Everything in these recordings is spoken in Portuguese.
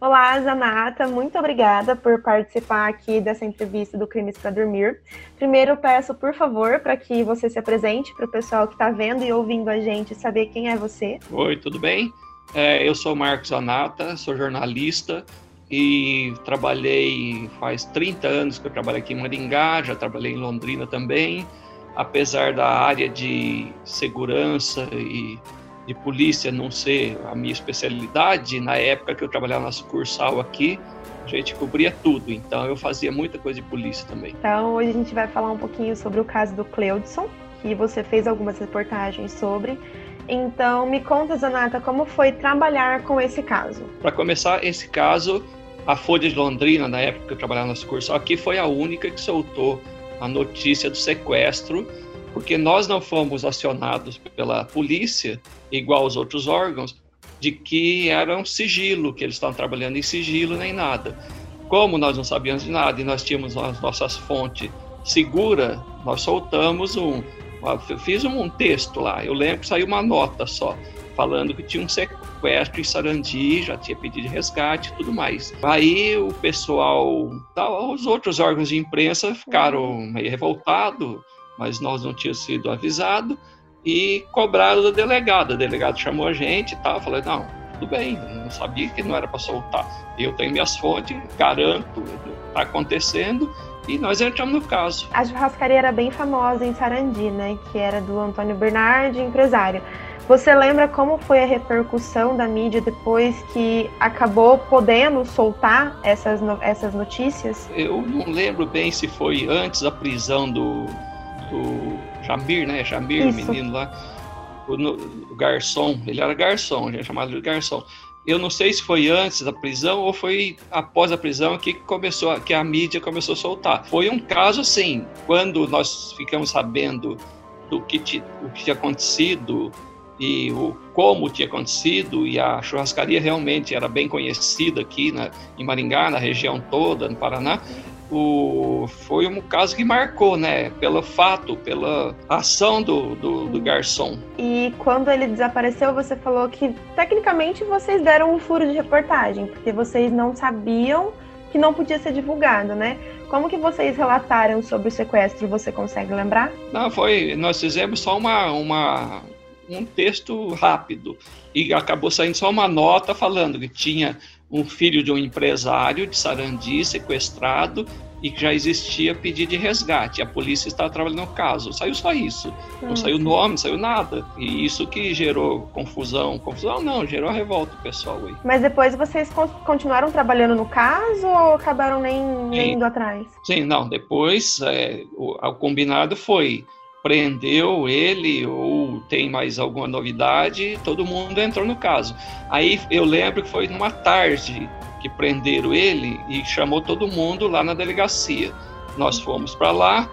Olá, Zanata, muito obrigada por participar aqui dessa entrevista do Crimes para Dormir. Primeiro, peço, por favor, para que você se apresente para o pessoal que está vendo e ouvindo a gente saber quem é você. Oi, tudo bem? É, eu sou Marcos Zanata, sou jornalista e trabalhei faz 30 anos que eu trabalho aqui em Maringá, já trabalhei em Londrina também. Apesar da área de segurança e de polícia não ser a minha especialidade, na época que eu trabalhava na sucursal aqui, a gente cobria tudo, então eu fazia muita coisa de polícia também. Então hoje a gente vai falar um pouquinho sobre o caso do Cleudson, que você fez algumas reportagens sobre. Então me conta, Zanata, como foi trabalhar com esse caso? Para começar, esse caso, a Folha de Londrina, na época que eu trabalhava na sucursal aqui, foi a única que soltou a notícia do sequestro porque nós não fomos acionados pela polícia, igual os outros órgãos, de que era um sigilo, que eles estavam trabalhando em sigilo nem nada. Como nós não sabíamos de nada e nós tínhamos as nossas fontes seguras, nós soltamos um. Fiz um texto lá, eu lembro que saiu uma nota só, falando que tinha um sequestro em Sarandi, já tinha pedido resgate e tudo mais. Aí o pessoal, os outros órgãos de imprensa ficaram meio revoltados, mas nós não tínhamos sido avisados e cobraram da delegada. O delegado chamou a gente e tal. Falei, não, tudo bem, não sabia que não era para soltar. Eu tenho minhas fontes, garanto, está acontecendo e nós entramos no caso. A churrascaria era bem famosa em Sarandi, né? Que era do Antônio Bernardi, empresário. Você lembra como foi a repercussão da mídia depois que acabou podendo soltar essas, essas notícias? Eu não lembro bem se foi antes da prisão do, do Jamir, né? Jamir, Isso. menino lá, o, o, garçom, ele era garçom, a gente chamava de garçom. Eu não sei se foi antes da prisão ou foi após a prisão que começou, que a mídia começou a soltar. Foi um caso assim, quando nós ficamos sabendo do que, o que tinha acontecido e o como tinha acontecido e a churrascaria realmente era bem conhecida aqui na, em Maringá, na região toda, no Paraná o, foi um caso que marcou, né? Pelo fato, pela ação do, do, do, garçom. E quando ele desapareceu, você falou que tecnicamente vocês deram um furo de reportagem, porque vocês não sabiam que não podia ser divulgado, né? Como que vocês relataram sobre o sequestro? Você consegue lembrar? Não, foi. Nós fizemos só uma, uma um texto rápido e acabou saindo só uma nota falando que tinha um filho de um empresário de Sarandi sequestrado e que já existia pedido de resgate. A polícia estava trabalhando no caso. Saiu só isso. Não saiu nome, não saiu nada. E isso que gerou confusão. Confusão não, gerou revolta pessoal aí. Mas depois vocês continuaram trabalhando no caso ou acabaram nem, nem indo atrás? Sim, não. Depois é, o, o combinado foi prendeu ele ou tem mais alguma novidade, todo mundo entrou no caso. Aí eu lembro que foi numa tarde que prenderam ele e chamou todo mundo lá na delegacia. Nós fomos para lá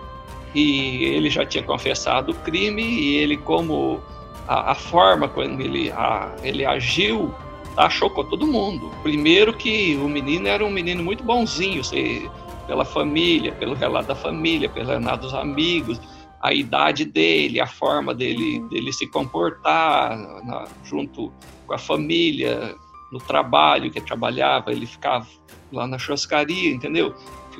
e ele já tinha confessado o crime e ele como a, a forma como ele, a, ele agiu tá, chocou todo mundo. Primeiro que o menino era um menino muito bonzinho, se, pela família, pelo relato da família, pelo relato dos amigos, a idade dele, a forma dele, uhum. dele se comportar na, junto com a família, no trabalho que ele trabalhava, ele ficava lá na churrascaria, entendeu?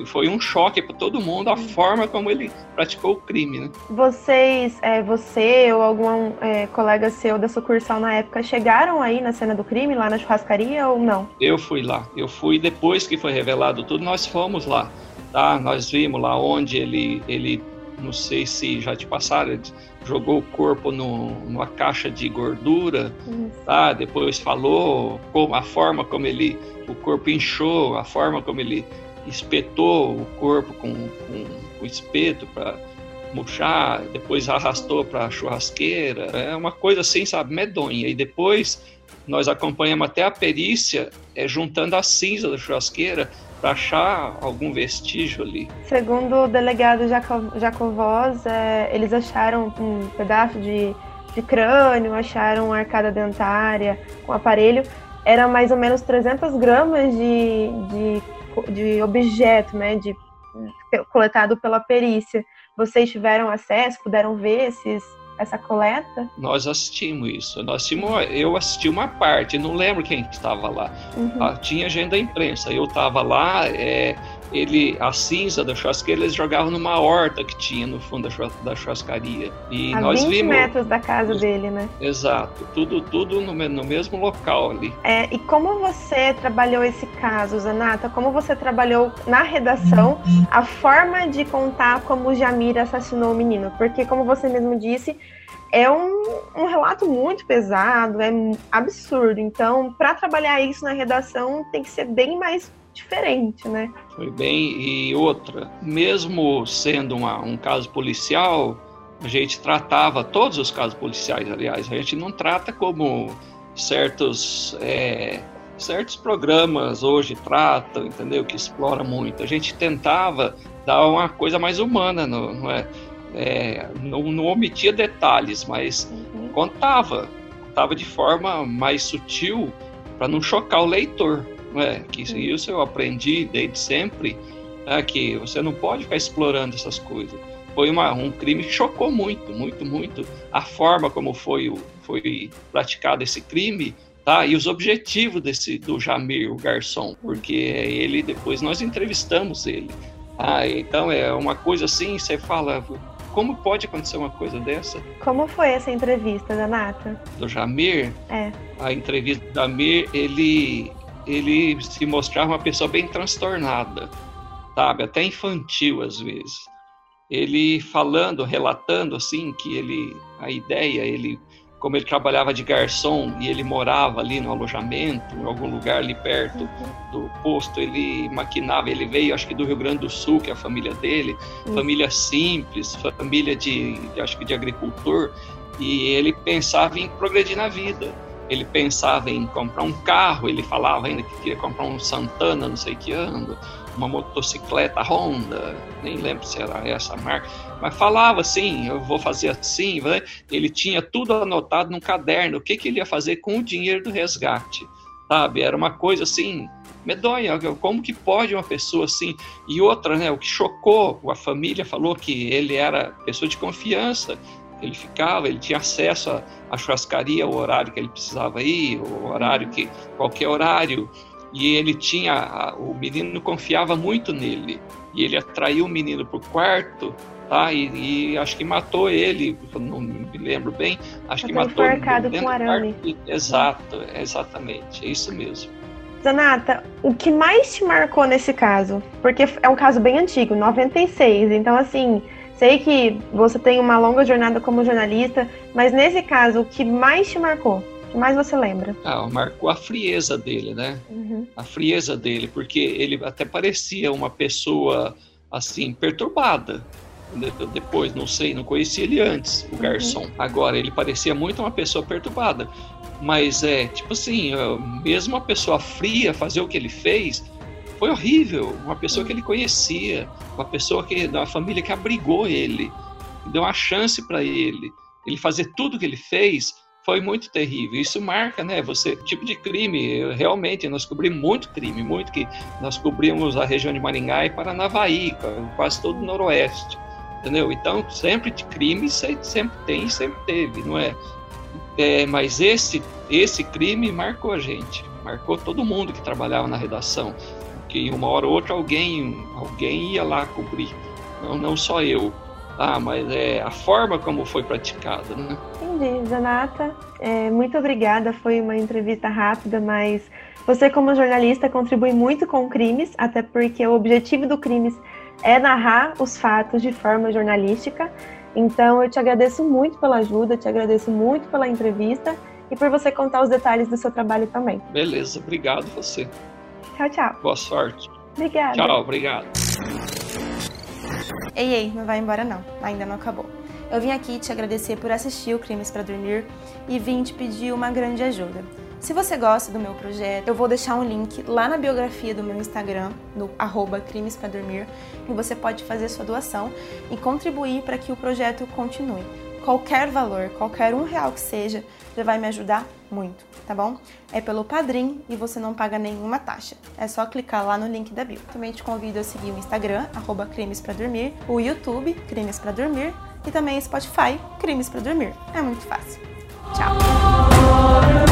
Foi um choque para todo mundo a uhum. forma como ele praticou o crime, né? Vocês, é, você ou algum é, colega seu da sucursal na época chegaram aí na cena do crime, lá na churrascaria ou não? Eu fui lá. Eu fui depois que foi revelado tudo, nós fomos lá. Tá? Nós vimos lá onde ele, ele não sei se já te passaram, jogou o corpo no, numa caixa de gordura, uhum. tá? Depois falou como, a forma como ele, o corpo inchou, a forma como ele espetou o corpo com, com o espeto para murchar, depois arrastou para a churrasqueira. É uma coisa assim, sabe, medonha. E depois nós acompanhamos até a perícia, é, juntando a cinza da churrasqueira para achar algum vestígio ali. Segundo o delegado Jacovós, é, eles acharam um pedaço de, de crânio, acharam arcada dentária com aparelho. Era mais ou menos 300 gramas de, de, de objeto, né, de, coletado pela perícia. Vocês tiveram acesso, puderam ver esses, essa coleta? Nós assistimos isso. Nós assistimos, eu assisti uma parte, não lembro quem estava lá. Uhum. Ah, tinha gente da imprensa, eu estava lá. É, ele, a cinza da churrasqueira eles jogavam numa horta que tinha no fundo da, da churrascaria. E a nós 20 vimos. metros da casa dele, né? Exato, tudo, tudo no, no mesmo local ali. É, e como você trabalhou esse caso, Zanata? Como você trabalhou na redação a forma de contar como o Jamir assassinou o menino? Porque, como você mesmo disse, é um, um, relato muito pesado, é absurdo. Então, para trabalhar isso na redação, tem que ser bem mais diferente, né? Foi bem. E outra, mesmo sendo uma, um caso policial, a gente tratava todos os casos policiais, aliás, a gente não trata como certos é, certos programas hoje tratam, entendeu? Que explora muito. A gente tentava dar uma coisa mais humana, não, não é? é não, não, omitia detalhes, mas uhum. contava, contava de forma mais sutil para não chocar o leitor. É, que isso eu aprendi desde sempre, é, que você não pode ficar explorando essas coisas. Foi uma, um crime que chocou muito, muito, muito a forma como foi, foi praticado esse crime tá? E os objetivos desse do Jamir, o garçom, porque ele depois nós entrevistamos ele. Ah, então é uma coisa assim, você fala, como pode acontecer uma coisa dessa? Como foi essa entrevista da Nata? Do Jamir? É. A entrevista do Jamir, ele ele se mostrava uma pessoa bem transtornada, sabe, até infantil às vezes. Ele falando, relatando assim que ele a ideia, ele como ele trabalhava de garçom e ele morava ali no alojamento, em algum lugar ali perto do posto, ele maquinava, ele veio acho que do Rio Grande do Sul, que é a família dele, família simples, família de, de acho que de agricultor, e ele pensava em progredir na vida ele pensava em comprar um carro, ele falava ainda que queria comprar um Santana, não sei que ano, uma motocicleta Honda, nem lembro se era essa marca, mas falava assim, eu vou fazer assim, ele tinha tudo anotado num caderno, o que, que ele ia fazer com o dinheiro do resgate, sabe? Era uma coisa assim, medonha, como que pode uma pessoa assim? E outra, né, o que chocou, a família falou que ele era pessoa de confiança, ele ficava, ele tinha acesso à churrascaria, o horário que ele precisava ir, o horário que qualquer horário, e ele tinha, o menino confiava muito nele, e ele atraiu o menino para o quarto, tá? E, e, acho que matou ele, não me lembro bem, acho que matou ele com arame. Quarto. Exato, exatamente, é isso mesmo. Zanata, o que mais te marcou nesse caso? Porque é um caso bem antigo, 96, então assim, Sei que você tem uma longa jornada como jornalista, mas nesse caso, o que mais te marcou? O que mais você lembra? Ah, marcou a frieza dele, né? Uhum. A frieza dele, porque ele até parecia uma pessoa assim perturbada. Depois, não sei, não conhecia ele antes, o uhum. garçom. Agora, ele parecia muito uma pessoa perturbada. Mas é, tipo assim, mesmo uma pessoa fria fazer o que ele fez, foi horrível. Uma pessoa que ele conhecia, uma pessoa que da família que abrigou ele, deu uma chance para ele. Ele fazer tudo que ele fez foi muito terrível. Isso marca, né? Você tipo de crime. Realmente nós cobrimos muito crime, muito que nós cobrimos a região de Maringá e Paranavaí, quase todo o noroeste, entendeu? Então sempre de crime sempre tem, sempre teve, não é? é mas esse esse crime marcou a gente, marcou todo mundo que trabalhava na redação que uma hora ou outra alguém, alguém ia lá cobrir, não, não só eu. Ah, mas é a forma como foi praticada, né? Entendi, Zanata. É, muito obrigada. Foi uma entrevista rápida, mas você, como jornalista, contribui muito com crimes, até porque o objetivo do crimes é narrar os fatos de forma jornalística. Então, eu te agradeço muito pela ajuda, te agradeço muito pela entrevista e por você contar os detalhes do seu trabalho também. Beleza, obrigado você. Tchau, tchau. Boa sorte. Obrigada. Tchau, obrigado. Ei, ei, não vai embora não. Ainda não acabou. Eu vim aqui te agradecer por assistir o Crimes para Dormir e vim te pedir uma grande ajuda. Se você gosta do meu projeto, eu vou deixar um link lá na biografia do meu Instagram, no arroba Crimes para Dormir, e você pode fazer sua doação e contribuir para que o projeto continue. Qualquer valor, qualquer um real que seja, já vai me ajudar muito, tá bom? É pelo Padrim e você não paga nenhuma taxa. É só clicar lá no link da bio. Também te convido a seguir o Instagram, arroba Crimes Pra Dormir, o YouTube, Crimes Pra Dormir, e também Spotify, Crimes para Dormir. É muito fácil. Tchau!